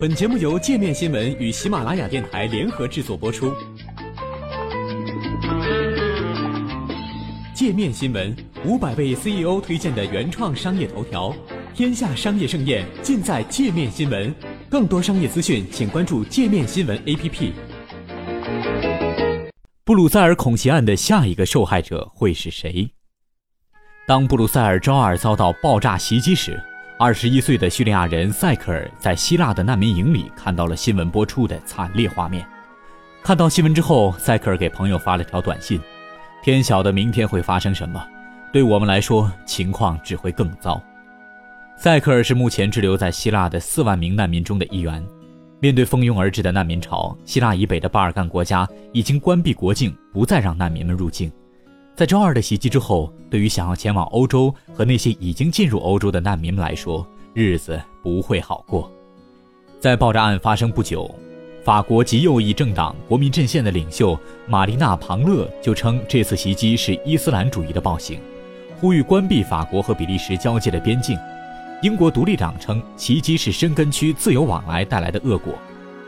本节目由界面新闻与喜马拉雅电台联合制作播出。界面新闻五百位 CEO 推荐的原创商业头条，天下商业盛宴尽在界面新闻。更多商业资讯，请关注界面新闻 APP。布鲁塞尔恐袭案的下一个受害者会是谁？当布鲁塞尔周二遭到爆炸袭击时，二十一岁的叙利亚人塞克尔在希腊的难民营里看到了新闻播出的惨烈画面。看到新闻之后，塞克尔给朋友发了条短信：“天晓得明天会发生什么，对我们来说，情况只会更糟。”塞克尔是目前滞留在希腊的四万名难民中的一员。面对蜂拥而至的难民潮，希腊以北的巴尔干国家已经关闭国境，不再让难民们入境。在周二的袭击之后，对于想要前往欧洲和那些已经进入欧洲的难民们来说，日子不会好过。在爆炸案发生不久，法国极右翼政党国民阵线的领袖玛丽娜·庞勒就称这次袭击是伊斯兰主义的暴行，呼吁关闭法国和比利时交界的边境。英国独立党称袭击是申根区自由往来带来的恶果。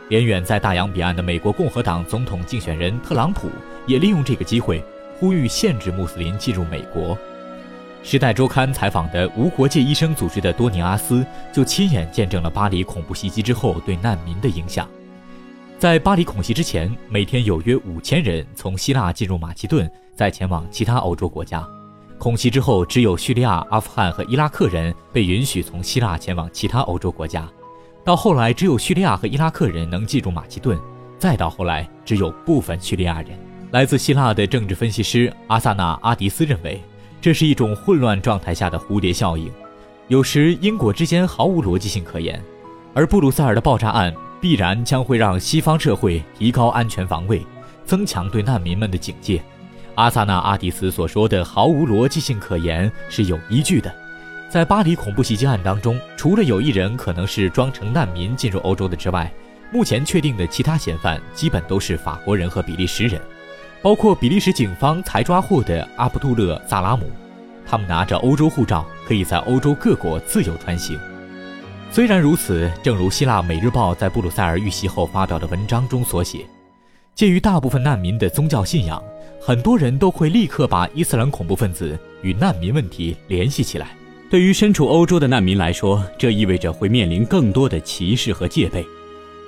连远在大洋彼岸的美国共和党总统竞选人特朗普也利用这个机会。呼吁限制穆斯林进入美国。《时代周刊》采访的无国界医生组织的多尼阿斯就亲眼见证了巴黎恐怖袭击之后对难民的影响。在巴黎恐袭之前，每天有约五千人从希腊进入马其顿，再前往其他欧洲国家。恐袭之后，只有叙利亚、阿富汗和伊拉克人被允许从希腊前往其他欧洲国家。到后来，只有叙利亚和伊拉克人能进入马其顿。再到后来，只有部分叙利亚人。来自希腊的政治分析师阿萨纳阿迪斯认为，这是一种混乱状态下的蝴蝶效应，有时因果之间毫无逻辑性可言。而布鲁塞尔的爆炸案必然将会让西方社会提高安全防卫，增强对难民们的警戒。阿萨纳阿迪斯所说的毫无逻辑性可言是有依据的。在巴黎恐怖袭击案当中，除了有一人可能是装成难民进入欧洲的之外，目前确定的其他嫌犯基本都是法国人和比利时人。包括比利时警方才抓获的阿卜杜勒·萨拉姆，他们拿着欧洲护照，可以在欧洲各国自由穿行。虽然如此，正如希腊《每日报》在布鲁塞尔遇袭后发表的文章中所写，鉴于大部分难民的宗教信仰，很多人都会立刻把伊斯兰恐怖分子与难民问题联系起来。对于身处欧洲的难民来说，这意味着会面临更多的歧视和戒备；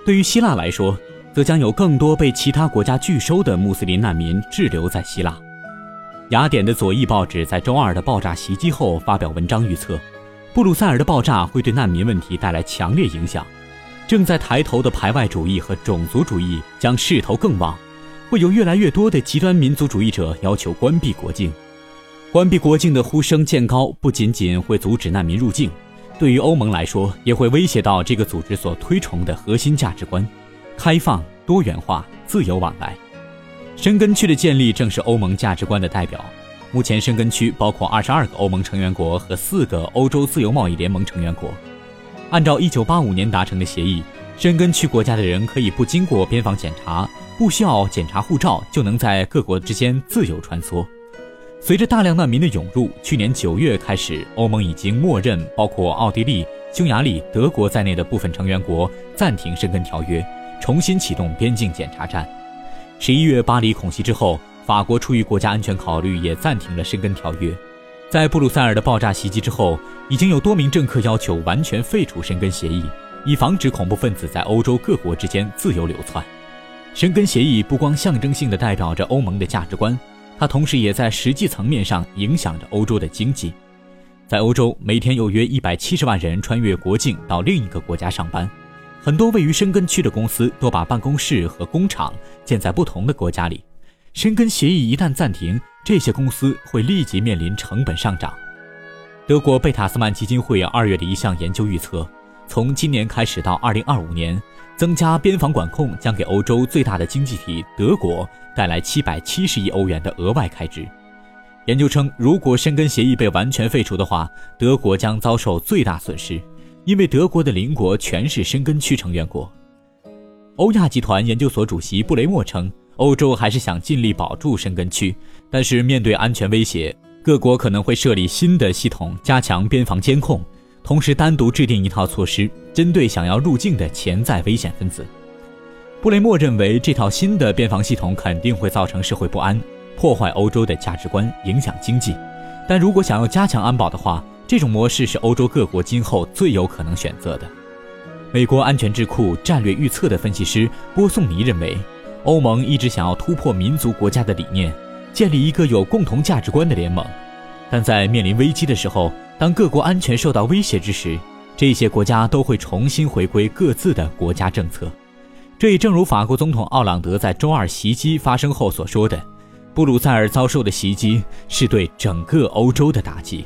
对于希腊来说，则将有更多被其他国家拒收的穆斯林难民滞留在希腊。雅典的左翼报纸在周二的爆炸袭击后发表文章预测，布鲁塞尔的爆炸会对难民问题带来强烈影响。正在抬头的排外主义和种族主义将势头更旺，会有越来越多的极端民族主义者要求关闭国境。关闭国境的呼声渐高，不仅仅会阻止难民入境，对于欧盟来说，也会威胁到这个组织所推崇的核心价值观。开放、多元化、自由往来，申根区的建立正是欧盟价值观的代表。目前，申根区包括二十二个欧盟成员国和四个欧洲自由贸易联盟成员国。按照一九八五年达成的协议，申根区国家的人可以不经过边防检查，不需要检查护照，就能在各国之间自由穿梭。随着大量难民的涌入，去年九月开始，欧盟已经默认包括奥地利、匈牙利、德国在内的部分成员国暂停申根条约。重新启动边境检查站。十一月巴黎恐袭之后，法国出于国家安全考虑，也暂停了申根条约。在布鲁塞尔的爆炸袭击之后，已经有多名政客要求完全废除申根协议，以防止恐怖分子在欧洲各国之间自由流窜。申根协议不光象征性的代表着欧盟的价值观，它同时也在实际层面上影响着欧洲的经济。在欧洲，每天有约一百七十万人穿越国境到另一个国家上班。很多位于申根区的公司都把办公室和工厂建在不同的国家里。申根协议一旦暂停，这些公司会立即面临成本上涨。德国贝塔斯曼基金会二月的一项研究预测，从今年开始到二零二五年，增加边防管控将给欧洲最大的经济体德国带来七百七十亿欧元的额外开支。研究称，如果申根协议被完全废除的话，德国将遭受最大损失。因为德国的邻国全是申根区成员国，欧亚集团研究所主席布雷默称，欧洲还是想尽力保住申根区，但是面对安全威胁，各国可能会设立新的系统，加强边防监控。同时单独制定一套措施，针对想要入境的潜在危险分子。布雷默认为，这套新的边防系统肯定会造成社会不安，破坏欧洲的价值观，影响经济。但如果想要加强安保的话，这种模式是欧洲各国今后最有可能选择的。美国安全智库战略预测的分析师波颂尼认为，欧盟一直想要突破民族国家的理念，建立一个有共同价值观的联盟。但在面临危机的时候，当各国安全受到威胁之时，这些国家都会重新回归各自的国家政策。这也正如法国总统奥朗德在周二袭击发生后所说的：“布鲁塞尔遭受的袭击是对整个欧洲的打击。”